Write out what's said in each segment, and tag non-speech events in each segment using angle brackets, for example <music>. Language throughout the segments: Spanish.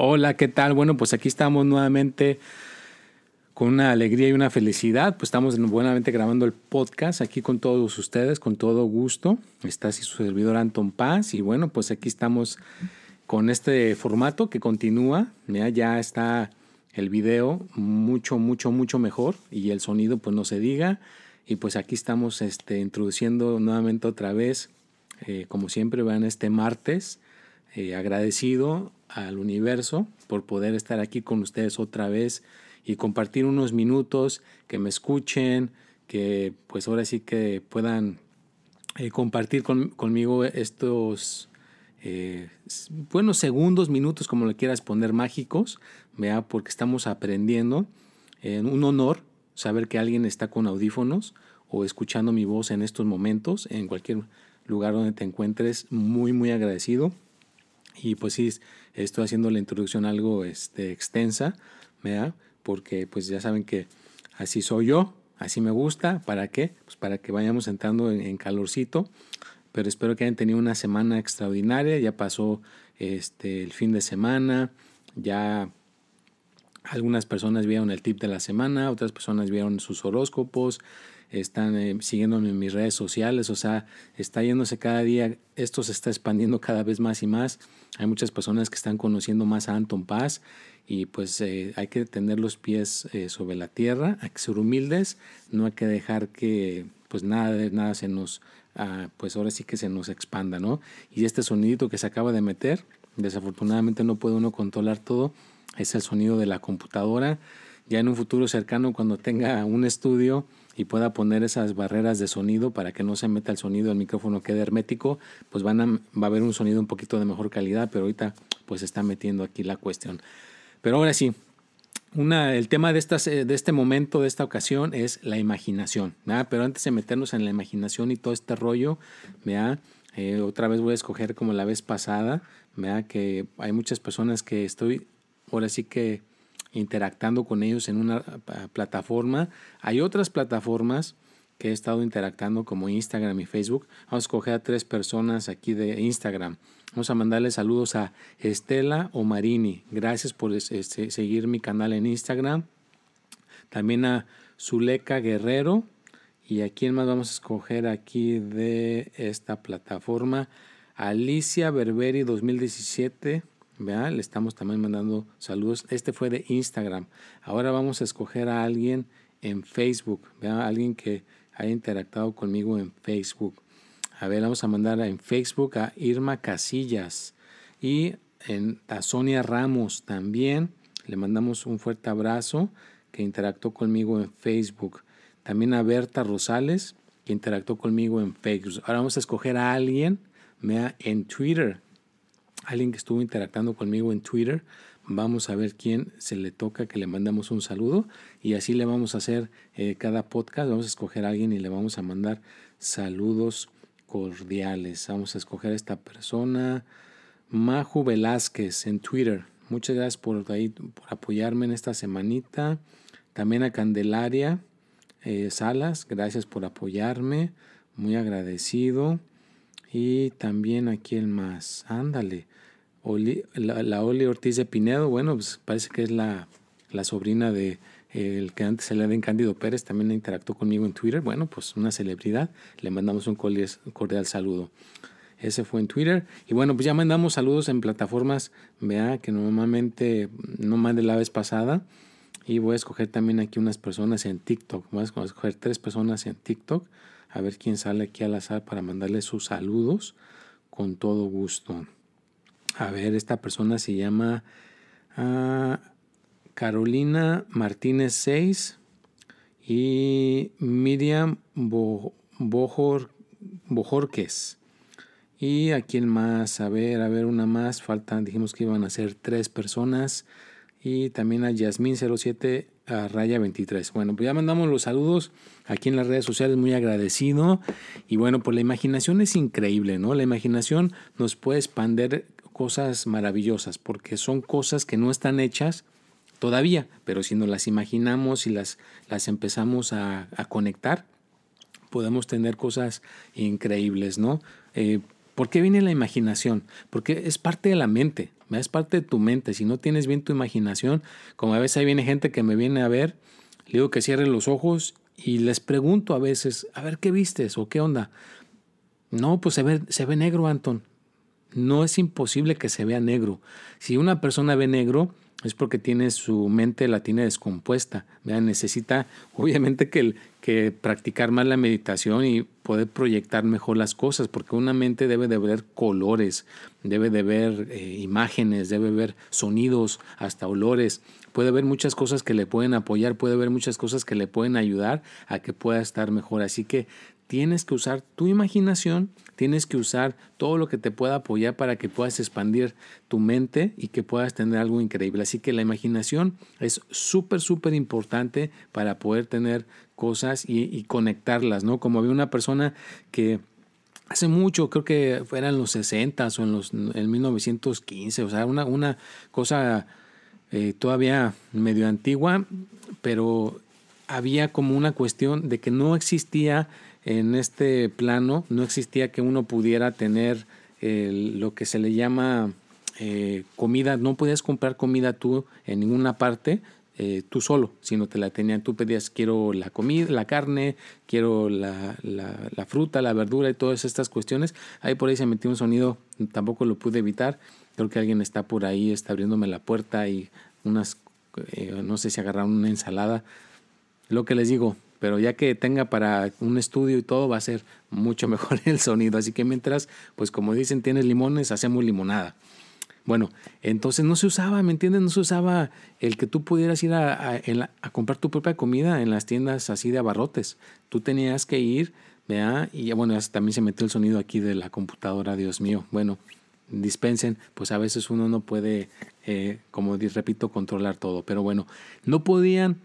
Hola, ¿qué tal? Bueno, pues aquí estamos nuevamente con una alegría y una felicidad. Pues estamos nuevamente grabando el podcast aquí con todos ustedes, con todo gusto. Está así su servidor Anton Paz y bueno, pues aquí estamos con este formato que continúa. Ya está el video mucho, mucho, mucho mejor y el sonido pues no se diga. Y pues aquí estamos este, introduciendo nuevamente otra vez, eh, como siempre, vean este martes, eh, agradecido al universo por poder estar aquí con ustedes otra vez y compartir unos minutos, que me escuchen, que pues ahora sí que puedan eh, compartir conmigo estos eh, buenos segundos, minutos, como le quieras poner, mágicos, ¿vea? porque estamos aprendiendo. en un honor saber que alguien está con audífonos o escuchando mi voz en estos momentos, en cualquier lugar donde te encuentres, muy, muy agradecido. Y pues sí, estoy haciendo la introducción algo este, extensa, ¿verdad? porque pues ya saben que así soy yo, así me gusta, ¿para qué? Pues para que vayamos entrando en, calorcito, pero espero que hayan tenido una semana extraordinaria, ya pasó este, el fin de semana, ya algunas personas vieron el tip de la semana, otras personas vieron sus horóscopos, están eh, siguiéndome en mis redes sociales, o sea, está yéndose cada día, esto se está expandiendo cada vez más y más. Hay muchas personas que están conociendo más a Anton Paz y pues eh, hay que tener los pies eh, sobre la tierra, hay que ser humildes, no hay que dejar que pues nada nada se nos, ah, pues ahora sí que se nos expanda, ¿no? Y este sonidito que se acaba de meter, desafortunadamente no puede uno controlar todo, es el sonido de la computadora. Ya en un futuro cercano, cuando tenga un estudio, y pueda poner esas barreras de sonido para que no se meta el sonido, el micrófono quede hermético, pues van a, va a haber un sonido un poquito de mejor calidad, pero ahorita pues está metiendo aquí la cuestión. Pero ahora sí, una, el tema de, estas, de este momento, de esta ocasión, es la imaginación. Pero antes de meternos en la imaginación y todo este rollo, eh, otra vez voy a escoger como la vez pasada, que hay muchas personas que estoy, ahora sí que interactando con ellos en una plataforma. Hay otras plataformas que he estado interactando como Instagram y Facebook. Vamos a escoger a tres personas aquí de Instagram. Vamos a mandarle saludos a Estela Omarini. Gracias por este, seguir mi canal en Instagram. También a Zuleika Guerrero. Y a quién más vamos a escoger aquí de esta plataforma. Alicia Berberi 2017. Le estamos también mandando saludos. Este fue de Instagram. Ahora vamos a escoger a alguien en Facebook. ¿vea? Alguien que haya interactuado conmigo en Facebook. A ver, vamos a mandar en Facebook a Irma Casillas y en, a Sonia Ramos también. Le mandamos un fuerte abrazo que interactuó conmigo en Facebook. También a Berta Rosales que interactuó conmigo en Facebook. Ahora vamos a escoger a alguien ¿vea? en Twitter alguien que estuvo interactuando conmigo en Twitter. Vamos a ver quién se le toca que le mandamos un saludo y así le vamos a hacer eh, cada podcast. Vamos a escoger a alguien y le vamos a mandar saludos cordiales. Vamos a escoger a esta persona, Maju Velázquez en Twitter. Muchas gracias por, ahí, por apoyarme en esta semanita. También a Candelaria eh, Salas, gracias por apoyarme. Muy agradecido. Y también aquí el más, ándale, la, Oli Ortiz de Pinedo, bueno, pues parece que es la, la sobrina de el que antes se le en Cándido Pérez, también interactuó conmigo en Twitter, bueno, pues una celebridad, le mandamos un cordial, saludo. Ese fue en Twitter. Y bueno, pues ya mandamos saludos en plataformas, vea, que normalmente no mandé la vez pasada. Y voy a escoger también aquí unas personas en TikTok. Voy a escoger tres personas en TikTok a ver quién sale aquí al azar para mandarle sus saludos con todo gusto. A ver, esta persona se llama ah, Carolina Martínez 6 y Miriam Bojor Bojorques. Y a quién más, a ver, a ver, una más, faltan, dijimos que iban a ser tres personas. Y también a Yasmin07 a Raya 23. Bueno, pues ya mandamos los saludos aquí en las redes sociales, muy agradecido. Y bueno, pues la imaginación es increíble, ¿no? La imaginación nos puede expander cosas maravillosas, porque son cosas que no están hechas todavía, pero si nos las imaginamos y las, las empezamos a, conectar, podemos tener cosas increíbles, ¿no? Eh, ¿Por qué viene la imaginación? Porque es parte de la mente, es parte de tu mente. Si no tienes bien tu imaginación, como a veces ahí viene gente que me viene a ver, le digo que cierren los ojos y les pregunto a veces, a ver qué vistes o qué onda. No, pues se ve, se ve negro, Anton. No es imposible que se vea negro. Si una persona ve negro, es porque tiene su mente la tiene descompuesta. Necesita obviamente que, que practicar más la meditación y poder proyectar mejor las cosas, porque una mente debe de ver colores, debe de ver eh, imágenes, debe ver sonidos, hasta olores. Puede ver muchas cosas que le pueden apoyar, puede ver muchas cosas que le pueden ayudar a que pueda estar mejor. Así que tienes que usar tu imaginación, tienes que usar todo lo que te pueda apoyar para que puedas expandir tu mente y que puedas tener algo increíble. Así que la imaginación es súper, súper importante para poder tener cosas y, conectarlas, ¿no? Como había una persona que hace mucho, creo que fuera en los 60 o en los en 1915, o sea, una, una cosa eh, todavía medio antigua, pero había como una cuestión de que no existía en este plano no existía que uno pudiera tener lo que se le llama eh, comida, no podías comprar comida tú en ninguna parte, eh, tú solo, sino te la tenían, tú pedías quiero la comida, la carne, quiero la, la, fruta, la verdura y todas estas cuestiones. Ahí por ahí se metió un sonido, tampoco lo pude evitar. Creo que alguien está por ahí, está abriéndome la puerta y unas, eh, no sé si agarraron una ensalada. Lo que les digo, pero ya que tenga para un estudio y todo va a ser mucho <laughs> mejor el sonido. Así que mientras, pues como dicen, tienes limones, hacemos limonada. Bueno, entonces no se usaba, ¿me entiendes? No se usaba el que tú pudieras ir a, comprar tu propia comida en las tiendas así de abarrotes. Tú tenías que ir, ¿vea? Y bueno, también se metió el sonido aquí de la computadora, Dios mío. Bueno, dispensen, pues a veces uno no puede, eh, como repito, controlar todo. Pero bueno, no podían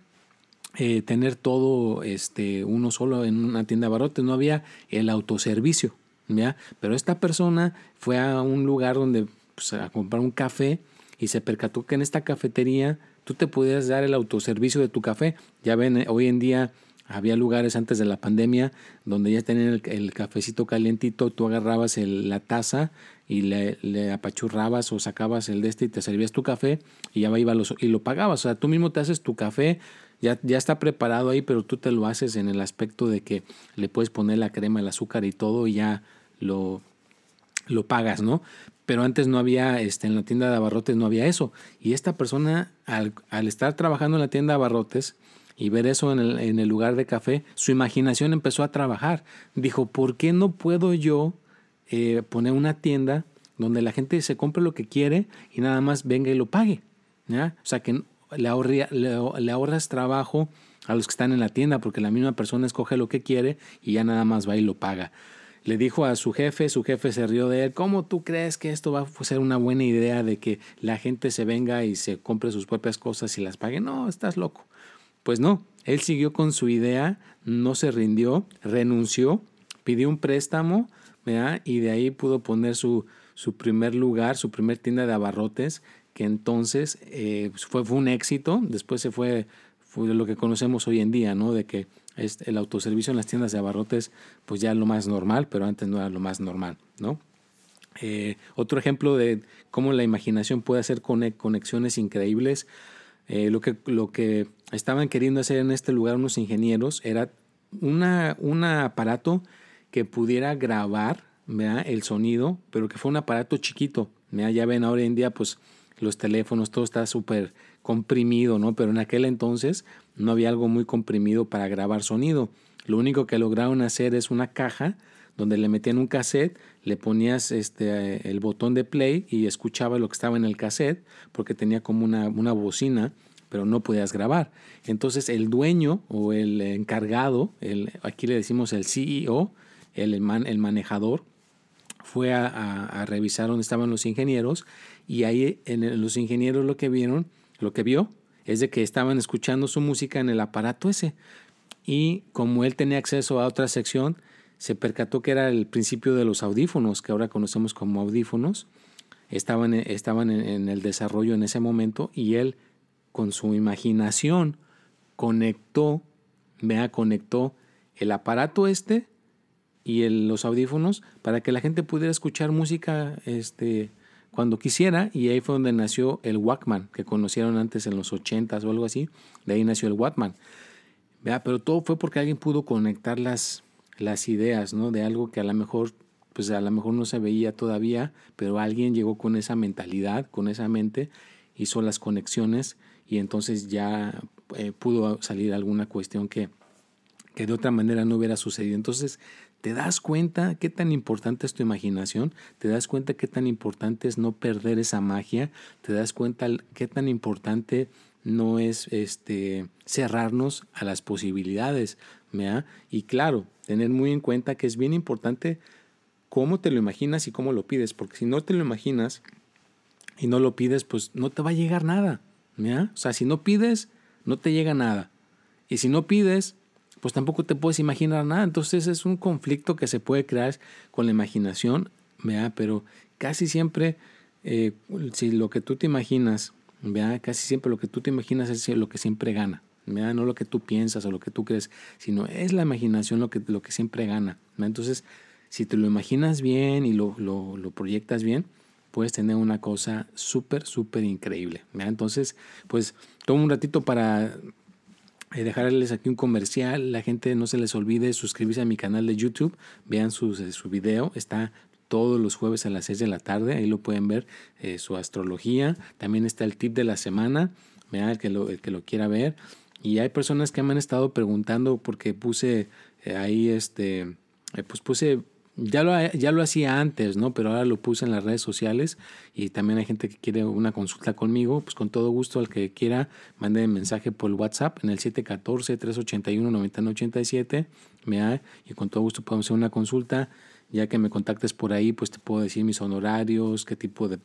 eh, tener todo este, uno solo en una tienda de barrotes, no había el autoservicio. ¿ya? Pero esta persona fue a un lugar donde pues, a comprar un café y se percató que en esta cafetería tú te podías dar el autoservicio de tu café. Ya ven, eh, hoy en día había lugares antes de la pandemia donde ya tenían el, cafecito calientito, tú agarrabas la taza y le, le, apachurrabas o sacabas el de este y te servías tu café y ya iba los, y lo pagabas. O sea, tú mismo te haces tu café, ya, ya está preparado ahí, pero tú te lo haces en el aspecto de que le puedes poner la crema, el azúcar y todo y ya lo, lo pagas, ¿no? Pero antes no había, este, en la tienda de abarrotes no había eso. Y esta persona, al, al estar trabajando en la tienda de abarrotes y ver eso en el, en el lugar de café, su imaginación empezó a trabajar. Dijo, ¿por qué no puedo yo eh, poner una tienda donde la gente se compre lo que quiere y nada más venga y lo pague? ¿ya? O sea, que le, le, ahorras trabajo a los que están en la tienda porque la misma persona escoge lo que quiere y ya nada más va y lo paga. Le dijo a su jefe, su jefe se rió de él, ¿cómo tú crees que esto va a ser una buena idea de que la gente se venga y se compre sus propias cosas y las pague? No, estás loco. Pues no, él siguió con su idea, no se rindió, renunció, pidió un préstamo y de ahí pudo poner su, su primer lugar, su primer tienda de abarrotes que entonces eh, fue, fue un éxito, después se fue, fue lo que conocemos hoy en día, ¿no? De que el autoservicio en las tiendas de abarrotes, pues ya lo más normal, pero antes no era lo más normal, ¿no? Eh, otro ejemplo de cómo la imaginación puede hacer conexiones increíbles. Eh, lo, que, lo que estaban queriendo hacer en este lugar unos ingenieros era una, un aparato que pudiera grabar el sonido, pero que fue un aparato chiquito. Ya ven, ahora en día, pues los teléfonos, todo está súper comprimido, ¿no? Pero en aquel entonces no había algo muy comprimido para grabar sonido. Lo único que lograron hacer es una caja donde le metían un cassette, le ponías este, el botón de play y escuchaba lo que estaba en el cassette porque tenía como una, una bocina, pero no podías grabar. Entonces el dueño o el encargado, el, aquí le decimos el CEO, el, el manejador fue a, revisar dónde estaban los ingenieros y ahí en los ingenieros lo que vieron, lo que vio es de que estaban escuchando su música en el aparato ese. Y como él tenía acceso a otra sección, se percató que era el principio de los audífonos, que ahora conocemos como audífonos. Estaban, estaban en, el desarrollo en ese momento y él con su imaginación conectó, vea, conectó el aparato este y los audífonos para que la gente pudiera escuchar música este, cuando quisiera y ahí fue donde nació el Walkman que conocieron antes en los 80s o algo así, de ahí nació el Walkman. Pero todo fue porque alguien pudo conectar las, las ideas, ¿no? De algo que a lo mejor pues a lo mejor no se veía todavía, pero alguien llegó con esa mentalidad, con esa mente, hizo las conexiones y entonces ya eh, pudo salir alguna cuestión que, que de otra manera no hubiera sucedido. Entonces, ¿te das cuenta qué tan importante es tu imaginación? ¿Te das cuenta qué tan importante es no perder esa magia? ¿Te das cuenta qué tan importante no es este, cerrarnos a las posibilidades? Y claro, tener muy en cuenta que es bien importante cómo te lo imaginas y cómo lo pides, porque si no te lo imaginas y no lo pides, pues no te va a llegar nada. O sea, si no pides, no te llega nada. Y si no pides, pues tampoco te puedes imaginar nada. Entonces es un conflicto que se puede crear con la imaginación, pero casi siempre, eh, si lo que tú te imaginas, casi siempre lo que tú te imaginas es lo que siempre gana. no lo que tú piensas o lo que tú crees, sino es la imaginación lo que, lo que siempre gana. Entonces, si te lo imaginas bien y lo, lo, lo proyectas bien, puedes tener una cosa súper, súper increíble. Entonces, pues tomo un ratito para eh, dejarles aquí un comercial. La gente no se les olvide suscribirse a mi canal de YouTube. Vean su, eh, su video. Está todos los jueves a las 6 de la tarde. Ahí lo pueden ver eh, su astrología. También está el tip de la semana. Vean el que lo, el que lo quiera ver. Y hay personas que me han estado preguntando porque puse ahí este, pues puse ya lo, ya lo hacía antes, ¿no? Pero ahora lo puse en las redes sociales y también hay gente que quiere una consulta conmigo. Pues con todo gusto, al que quiera, mande mensaje por WhatsApp en el 714-381-9087. Y con todo gusto podemos hacer una consulta. Ya que me contactes por ahí, pues te puedo decir mis honorarios, qué tipo de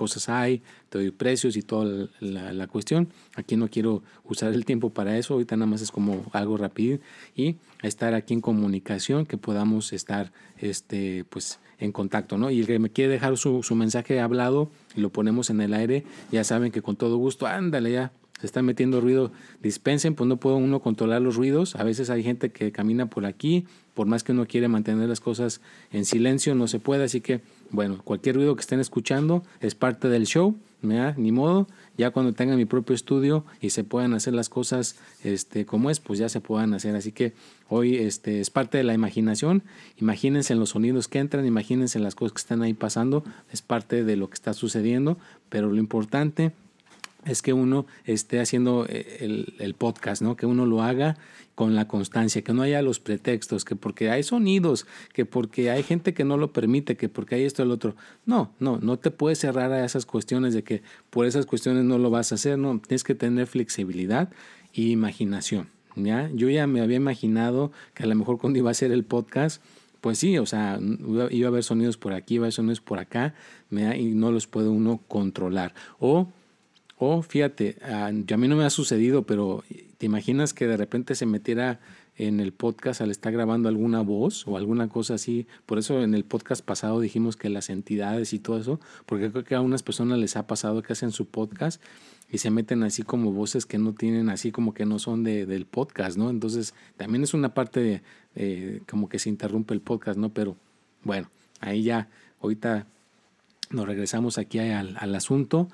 cosas hay, te doy precios y toda la, cuestión. Aquí no quiero usar el tiempo para eso, ahorita nada más es como algo rápido y estar aquí en comunicación, que podamos estar este, pues, en contacto, ¿no? Y el que me quiere dejar su, su mensaje hablado y lo ponemos en el aire, ya saben que con todo gusto, ándale ya, se está metiendo ruido, dispensen, pues no puedo uno controlar los ruidos. A veces hay gente que camina por aquí, por más que uno quiere mantener las cosas en silencio, no se puede. Así que, bueno, cualquier ruido que estén escuchando es parte del show, ni modo. Ya cuando tengan mi propio estudio y se puedan hacer las cosas este, como es, pues ya se puedan hacer. Así que hoy este, es parte de la imaginación. Imagínense en los sonidos que entran, imagínense las cosas que están ahí pasando. Es parte de lo que está sucediendo. Pero lo importante es que uno esté haciendo eh, el, podcast, ¿no? Que uno lo haga con la constancia, que no haya los pretextos, que porque hay sonidos, que porque hay gente que no lo permite, que porque hay esto el otro. No, no, no te puedes cerrar a esas cuestiones de que por esas cuestiones no lo vas a hacer, no, tienes que tener flexibilidad e imaginación, ¿ya? Yo ya me había imaginado que a lo mejor cuando iba a hacer el podcast, pues sí, o sea, iba a haber sonidos por aquí, iba a haber sonidos por acá, y no los puede uno controlar. O o fíjate, a, a mí no me ha sucedido, pero ¿te imaginas que de repente se metiera en el podcast al estar grabando alguna voz o alguna cosa así? Por eso en el podcast pasado dijimos que las entidades y todo eso, porque creo que a unas personas les ha pasado que hacen su podcast y se meten así como voces que no tienen, así como que no son de, del podcast, ¿no? Entonces también es una parte de, como que se interrumpe el podcast, ¿no? Pero bueno, ahí ya, ahorita nos regresamos aquí al, al asunto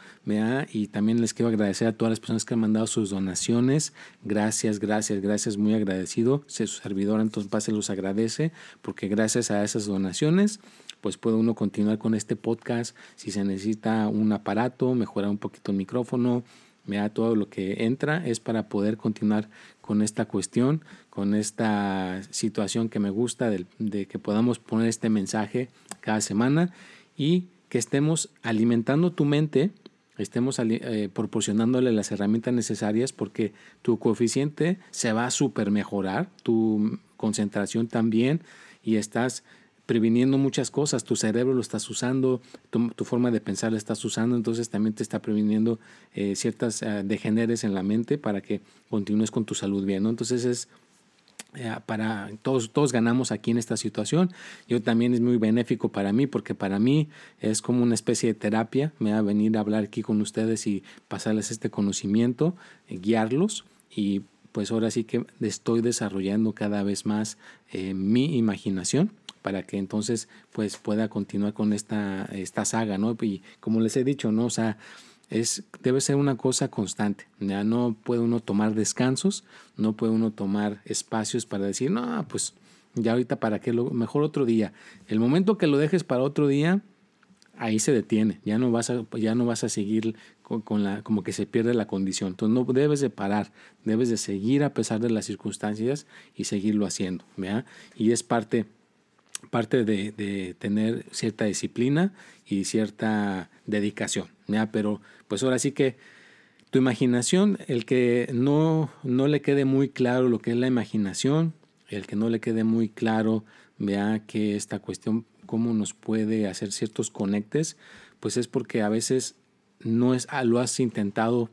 y también les quiero agradecer a todas las personas que han mandado sus donaciones. Gracias, gracias, gracias, muy agradecido. Si su servidor entonces se los agradece porque gracias a esas donaciones pues puede uno continuar con este podcast. Si se necesita un aparato, mejorar un poquito el micrófono, da todo lo que entra es para poder continuar con esta cuestión, con esta situación que me gusta de, de que podamos poner este mensaje cada semana y estemos alimentando tu mente, estemos eh, proporcionándole las herramientas necesarias porque tu coeficiente se va a super mejorar, tu concentración también y estás previniendo muchas cosas. Tu cerebro lo estás usando, tu, forma de pensar lo estás usando, entonces también te está previniendo eh, ciertas uh, degeneres en la mente para que continúes con tu salud bien. ¿no? Entonces es eh, para todos, todos ganamos aquí en esta situación. Yo también es muy benéfico para mí porque para mí es como una especie de terapia. Me va a venir a hablar aquí con ustedes y pasarles este conocimiento, eh, guiarlos y pues ahora sí que estoy desarrollando cada vez más eh, mi imaginación para que entonces pues pueda continuar con esta, esta saga, ¿no? Y como les he dicho, ¿no? O sea, es, debe ser una cosa constante. Ya no puede uno tomar descansos, no puede uno tomar espacios para decir, no, pues ya ahorita para qué, lo, mejor otro día. El momento que lo dejes para otro día, ahí se detiene, ya no vas a, ya no vas a seguir con, la, como que se pierde la condición. Entonces no debes de parar, debes de seguir a pesar de las circunstancias y seguirlo haciendo. Y es parte parte de, tener cierta disciplina y cierta dedicación, ¿ya? Pero pues ahora sí que tu imaginación, el que no, no le quede muy claro lo que es la imaginación, el que no le quede muy claro, vea que esta cuestión, cómo nos puede hacer ciertos conectes, pues es porque a veces no es, ah, lo has intentado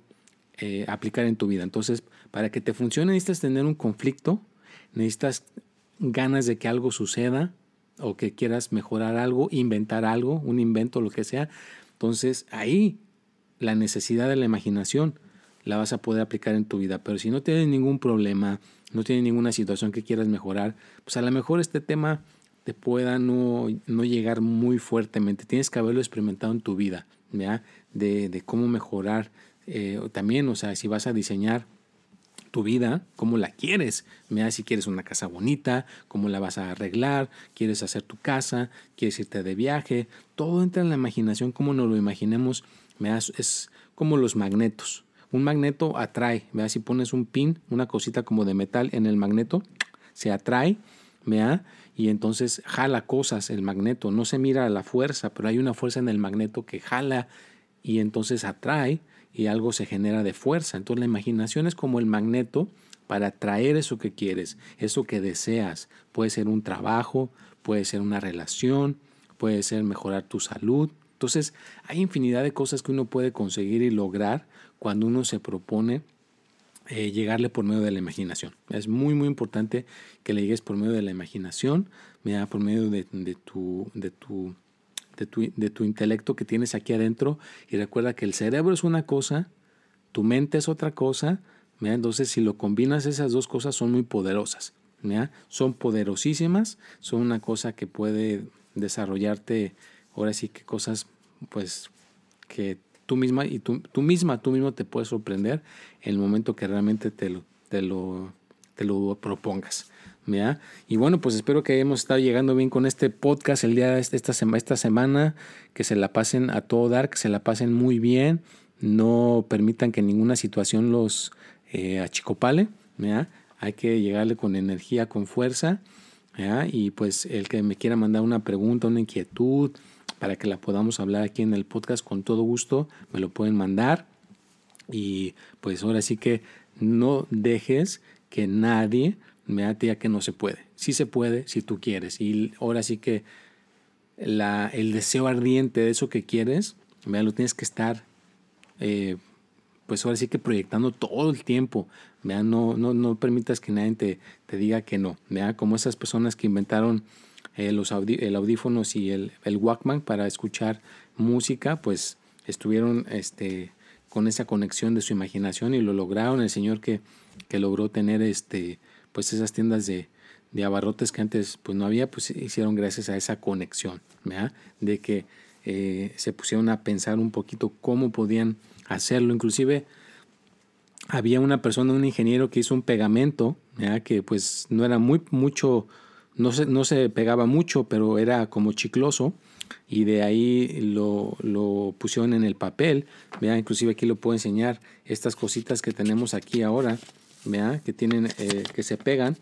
eh, aplicar en tu vida. Entonces, para que te funcione necesitas tener un conflicto, necesitas ganas de que algo suceda, o que quieras mejorar algo, inventar algo, un invento, lo que sea, entonces ahí la necesidad de la imaginación la vas a poder aplicar en tu vida. Pero si no tienes ningún problema, no tienes ninguna situación que quieras mejorar, pues a lo mejor este tema te pueda no, no llegar muy fuertemente. Tienes que haberlo experimentado en tu vida, ¿ya? De, de cómo mejorar. Eh, también, o sea, si vas a diseñar tu vida, cómo la quieres. Mira si quieres una casa bonita, cómo la vas a arreglar, quieres hacer tu casa, quieres irte de viaje. Todo entra en la imaginación, como nos lo imaginemos. Es como los magnetos. Un magneto atrae. Vea, si pones un pin, una cosita como de metal en el magneto, se atrae. Vea, y entonces jala cosas el magneto. No se mira la fuerza, pero hay una fuerza en el magneto que jala y entonces atrae y algo se genera de fuerza. Entonces la imaginación es como el magneto para atraer eso que quieres, eso que deseas. Puede ser un trabajo, puede ser una relación, puede ser mejorar tu salud. Entonces hay infinidad de cosas que uno puede conseguir y lograr cuando uno se propone eh, llegarle por medio de la imaginación. Es muy, muy importante que le llegues por medio de la imaginación, por medio de, de, tu, de tu de tu, intelecto que tienes aquí adentro. Y recuerda que el cerebro es una cosa, tu mente es otra cosa, entonces si lo combinas esas dos cosas son muy poderosas, son poderosísimas, son una cosa que puede desarrollarte, ahora sí que cosas pues que tú misma y tú, misma, tú mismo te puedes sorprender en el momento que realmente te lo, te lo, te lo propongas. Y bueno, pues espero que hayamos estado llegando bien con este podcast el día de esta, esta semana, que se la pasen a todo dar, que se la pasen muy bien, no permitan que ninguna situación los eh, achicopale, hay que llegarle con energía, con fuerza, y pues el que me quiera mandar una pregunta, una inquietud, para que la podamos hablar aquí en el podcast con todo gusto, me lo pueden mandar. Y pues ahora sí que no dejes que nadie me da que no se puede. Sí se puede si tú quieres. Y ahora sí que la, el deseo ardiente de eso que quieres, lo tienes que estar, eh, pues ahora sí que proyectando todo el tiempo. No, no, no permitas que nadie te, te diga que no. Como esas personas que inventaron eh, los el audífonos y el, el, Walkman para escuchar música, pues estuvieron este, con esa conexión de su imaginación y lo lograron. El señor que, que logró tener este pues esas tiendas de, abarrotes que antes pues no había, pues hicieron gracias a esa conexión, De que eh, se pusieron a pensar un poquito cómo podían hacerlo. Inclusive había una persona, un ingeniero que hizo un pegamento, que pues no era muy mucho, no se, no se pegaba mucho, pero era como chicloso y de ahí lo, lo pusieron en el papel. ¿vea? Inclusive aquí lo puedo enseñar, estas cositas que tenemos aquí ahora vea que tienen eh, que se pegan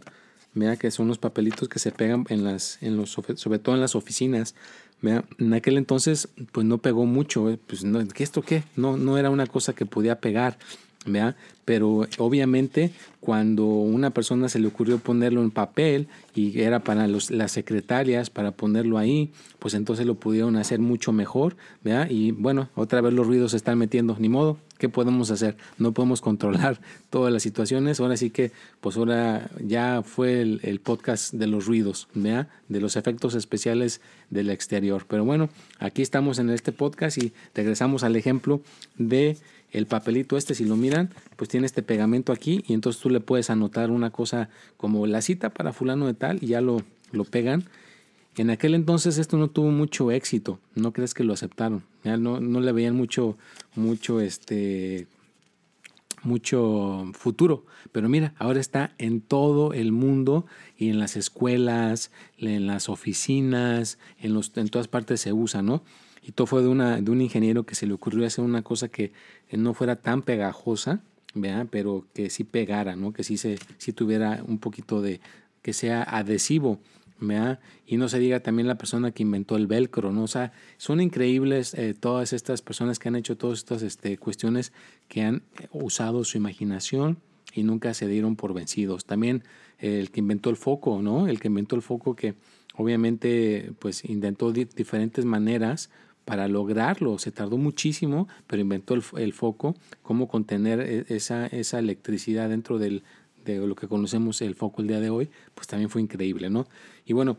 vea que son los papelitos que se pegan en las en los sobre todo en las oficinas vea en aquel entonces pues no pegó mucho eh, pues no, ¿qué esto qué no no era una cosa que podía pegar Pero obviamente cuando una persona se le ocurrió ponerlo en papel y era para los, las secretarias, para ponerlo ahí, pues entonces lo pudieron hacer mucho mejor, ¿verdad? Y bueno, otra vez los ruidos se están metiendo, ni modo, ¿qué podemos hacer? No podemos controlar <laughs> todas las situaciones, ahora sí que, pues ahora ya fue el, el podcast de los ruidos, ¿verdad? De los efectos especiales del exterior. Pero bueno, aquí estamos en este podcast y regresamos al ejemplo de el papelito este, si lo miran, pues tiene este pegamento aquí y entonces tú le puedes anotar una cosa como la cita para fulano de tal y ya lo, lo pegan. En aquel entonces esto no tuvo mucho éxito, no crees que lo aceptaron, ya no, no le veían mucho, mucho, este, mucho futuro, pero mira, ahora está en todo el mundo y en las escuelas, en las oficinas, en, los, en todas partes se usa, ¿no? Y todo fue de, una, de un ingeniero que se le ocurrió hacer una cosa que no fuera tan pegajosa, pero que sí pegara, ¿no? que sí, se, sí tuviera un poquito de, que sea adhesivo. Y no se diga también la persona que inventó el velcro, ¿no? O sea, son increíbles eh, todas estas personas que han hecho todas estas este, cuestiones que han usado su imaginación y nunca se dieron por vencidos. También el que inventó el foco, ¿no? El que inventó el foco que obviamente pues intentó diferentes maneras para lograrlo. Se tardó muchísimo, pero inventó el, foco, cómo contener e, esa, esa electricidad dentro del, de lo que conocemos el foco el día de hoy, pues también fue increíble, ¿no? Y bueno,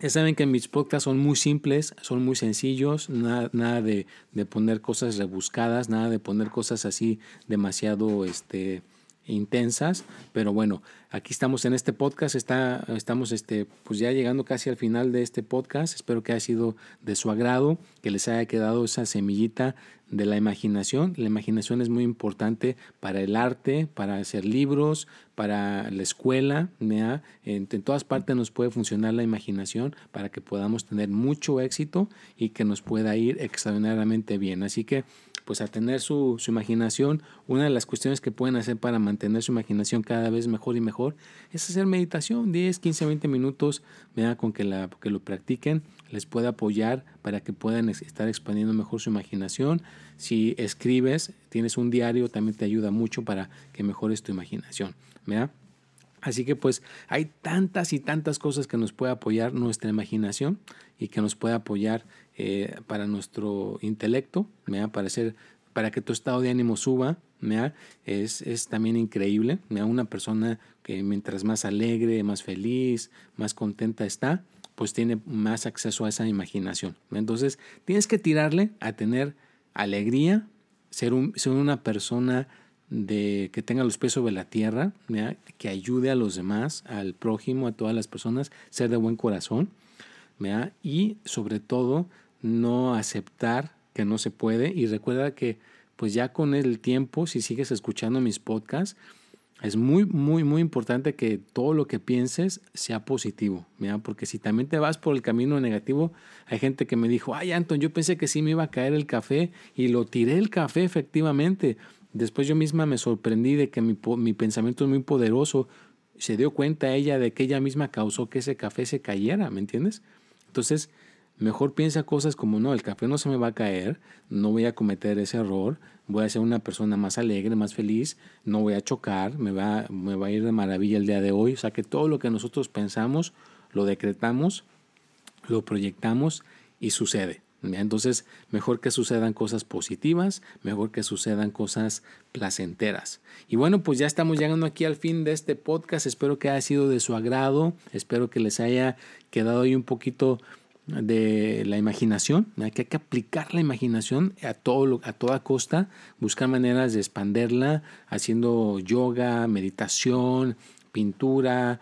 ya saben que mis podcasts son muy simples, son muy sencillos, nada, nada de, de, poner cosas rebuscadas, nada de poner cosas así demasiado, este, intensas, pero bueno, aquí estamos en este podcast, está, estamos este, pues ya llegando casi al final de este podcast, espero que haya sido de su agrado, que les haya quedado esa semillita de la imaginación. La imaginación es muy importante para el arte, para hacer libros, para la escuela. En, en, todas partes nos puede funcionar la imaginación para que podamos tener mucho éxito y que nos pueda ir extraordinariamente bien. Así que pues a tener su, su, imaginación, una de las cuestiones que pueden hacer para mantener su imaginación cada vez mejor y mejor es hacer meditación, 10, 15, 20 minutos, ¿verdad? con que, la, que lo practiquen, les puede apoyar para que puedan estar expandiendo mejor su imaginación. Si escribes, tienes un diario, también te ayuda mucho para que mejores tu imaginación. ¿verdad? Así que pues hay tantas y tantas cosas que nos puede apoyar nuestra imaginación y que nos puede apoyar eh, para nuestro intelecto, para, para que tu estado de ánimo suba, es, es también increíble. Una persona que mientras más alegre, más feliz, más contenta está, pues tiene más acceso a esa imaginación. Entonces tienes que tirarle a tener alegría, ser, ser una persona de que tenga los pies sobre la tierra, que ayude a los demás, al prójimo, a todas las personas, ser de buen corazón, y sobre todo no aceptar que no se puede y recuerda que pues ya con el tiempo, si sigues escuchando mis podcasts, es muy, muy, muy importante que todo lo que pienses sea positivo, porque si también te vas por el camino negativo, hay gente que me dijo, ay Anton, yo pensé que sí me iba a caer el café y lo tiré el café efectivamente. Después yo misma me sorprendí de que mi, mi pensamiento es muy poderoso. Se dio cuenta ella de que ella misma causó que ese café se cayera, ¿me entiendes? Entonces, Mejor piensa cosas como, no, el café no se me va a caer, no voy a cometer ese error, voy a ser una persona más alegre, más feliz, no voy a chocar, me va, me va a ir de maravilla el día de hoy. O sea que todo lo que nosotros pensamos, lo decretamos, lo proyectamos y sucede. Entonces, mejor que sucedan cosas positivas, mejor que sucedan cosas placenteras. Y bueno, pues ya estamos llegando aquí al fin de este podcast. Espero que haya sido de su agrado. Espero que les haya quedado ahí un poquito de la imaginación, que hay que aplicar la imaginación a, todo, a toda costa, buscar maneras de expanderla, haciendo yoga, meditación, pintura,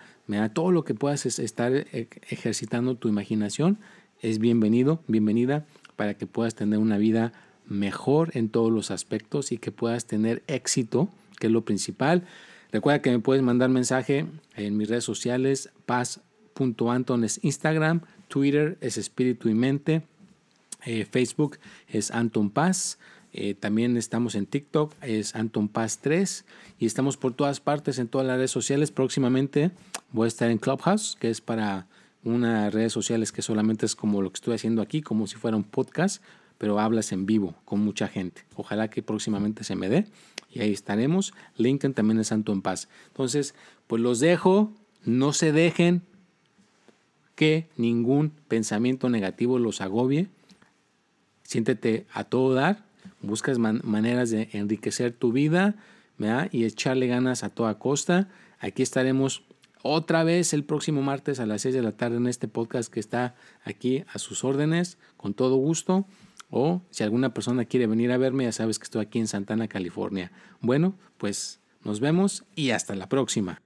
todo lo que puedas estar e, ejercitando tu imaginación es bienvenido, bienvenida para que puedas tener una vida mejor en todos los aspectos y que puedas tener éxito, que es lo principal. Recuerda que me puedes mandar mensaje en mis redes sociales, paz.anton Instagram, Twitter es Espíritu y Mente. Eh, Facebook es Anton Paz. Eh, también estamos en TikTok, es Anton Paz 3. Y estamos por todas partes, en todas las redes sociales. Próximamente voy a estar en Clubhouse, que es para unas redes sociales que solamente es como lo que estoy haciendo aquí, como si fuera un podcast. pero hablas en vivo con mucha gente. Ojalá que próximamente se me dé y ahí estaremos. Lincoln también es Santo en Paz. Entonces, pues los dejo, no se dejen que ningún pensamiento negativo los agobie. Siéntete a todo dar, buscas maneras de enriquecer tu vida y echarle ganas a toda costa. Aquí estaremos otra vez el próximo martes a las 6 de la tarde en este podcast que está aquí a sus órdenes, con todo gusto. O si alguna persona quiere venir a verme, ya sabes que estoy aquí en Santana, California. Bueno, pues nos vemos y hasta la próxima.